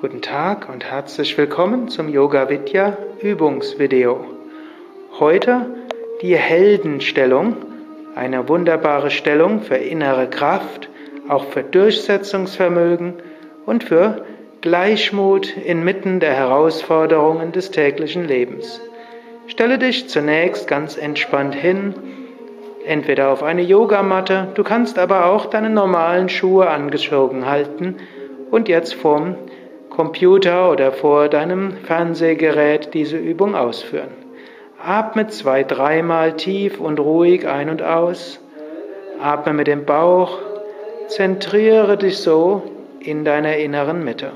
Guten Tag und herzlich willkommen zum Yoga Vidya Übungsvideo. Heute die Heldenstellung, eine wunderbare Stellung für innere Kraft, auch für Durchsetzungsvermögen und für Gleichmut inmitten der Herausforderungen des täglichen Lebens. Stelle dich zunächst ganz entspannt hin, entweder auf eine Yogamatte, du kannst aber auch deine normalen Schuhe angezogen halten und jetzt vorm Computer oder vor deinem Fernsehgerät diese Übung ausführen. Atme zwei, dreimal tief und ruhig ein und aus. Atme mit dem Bauch. Zentriere dich so in deiner inneren Mitte.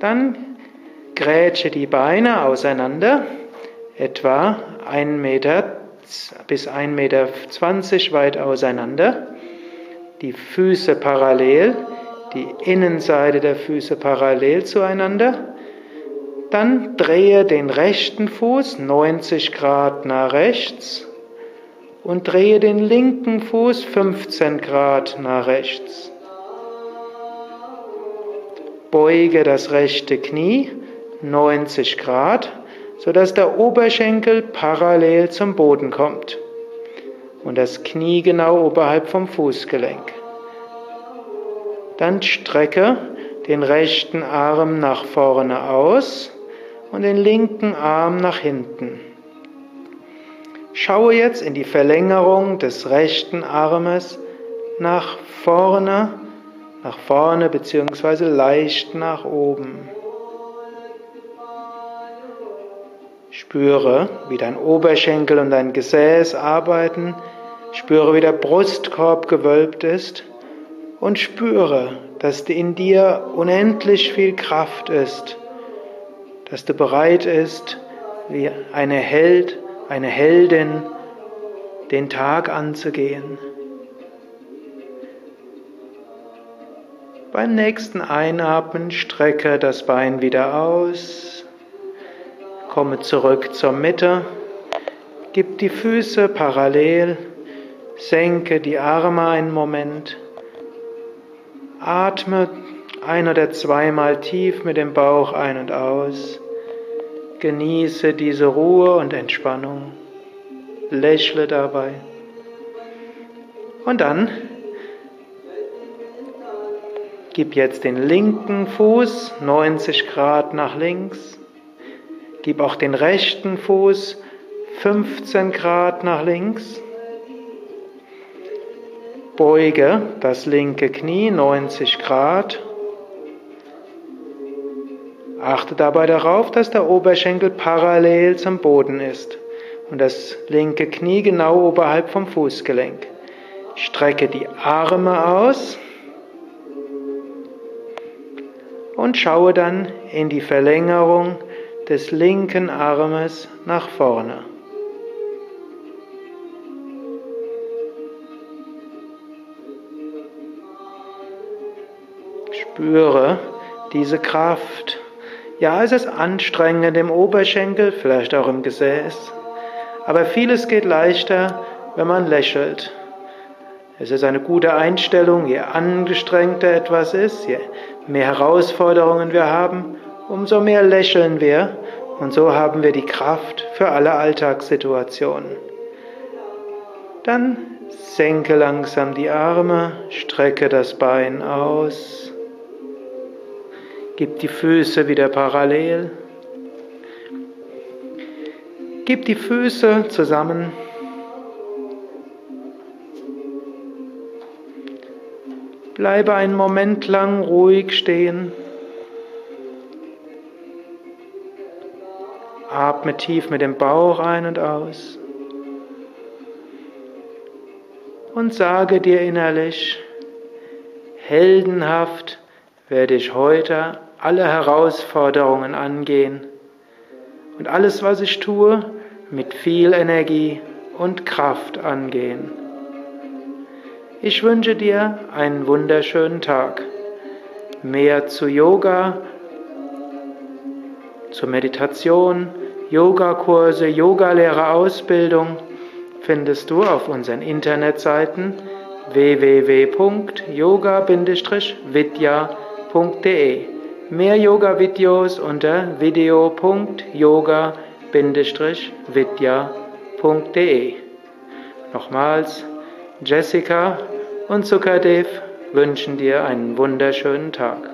Dann grätsche die Beine auseinander, etwa 1 Meter bis 1,20 Meter weit auseinander die Füße parallel, die Innenseite der Füße parallel zueinander. Dann drehe den rechten Fuß 90 Grad nach rechts und drehe den linken Fuß 15 Grad nach rechts. Beuge das rechte Knie 90 Grad, sodass der Oberschenkel parallel zum Boden kommt und das Knie genau oberhalb vom Fußgelenk. Dann strecke den rechten Arm nach vorne aus und den linken Arm nach hinten. Schaue jetzt in die Verlängerung des rechten Armes nach vorne, nach vorne bzw. leicht nach oben. Spüre, wie dein Oberschenkel und dein Gesäß arbeiten. Spüre, wie der Brustkorb gewölbt ist. Und spüre, dass in dir unendlich viel Kraft ist. Dass du bereit bist, wie eine Held, eine Heldin, den Tag anzugehen. Beim nächsten Einatmen strecke das Bein wieder aus. Komme zurück zur Mitte. Gib die Füße parallel. Senke die Arme einen Moment. Atme ein oder zweimal tief mit dem Bauch ein und aus. Genieße diese Ruhe und Entspannung. Lächle dabei. Und dann gib jetzt den linken Fuß 90 Grad nach links. Gib auch den rechten Fuß 15 Grad nach links. Beuge das linke Knie 90 Grad. Achte dabei darauf, dass der Oberschenkel parallel zum Boden ist und das linke Knie genau oberhalb vom Fußgelenk. Strecke die Arme aus und schaue dann in die Verlängerung des linken Armes nach vorne. Spüre diese Kraft. Ja, es ist anstrengend im Oberschenkel, vielleicht auch im Gesäß, aber vieles geht leichter, wenn man lächelt. Es ist eine gute Einstellung, je angestrengter etwas ist, je mehr Herausforderungen wir haben, umso mehr lächeln wir und so haben wir die Kraft für alle Alltagssituationen. Dann senke langsam die Arme, strecke das Bein aus, gib die Füße wieder parallel, gib die Füße zusammen. Bleibe einen Moment lang ruhig stehen. Atme tief mit dem Bauch ein und aus. Und sage dir innerlich, heldenhaft werde ich heute alle Herausforderungen angehen und alles, was ich tue, mit viel Energie und Kraft angehen. Ich wünsche dir einen wunderschönen Tag. Mehr zu Yoga, zur Meditation, Yogakurse, Yogalehrerausbildung findest du auf unseren Internetseiten www.yoga-vidya.de. Mehr Yoga-Videos unter video.yoga-vidya.de. Nochmals, Jessica und Sukadev wünschen dir einen wunderschönen Tag.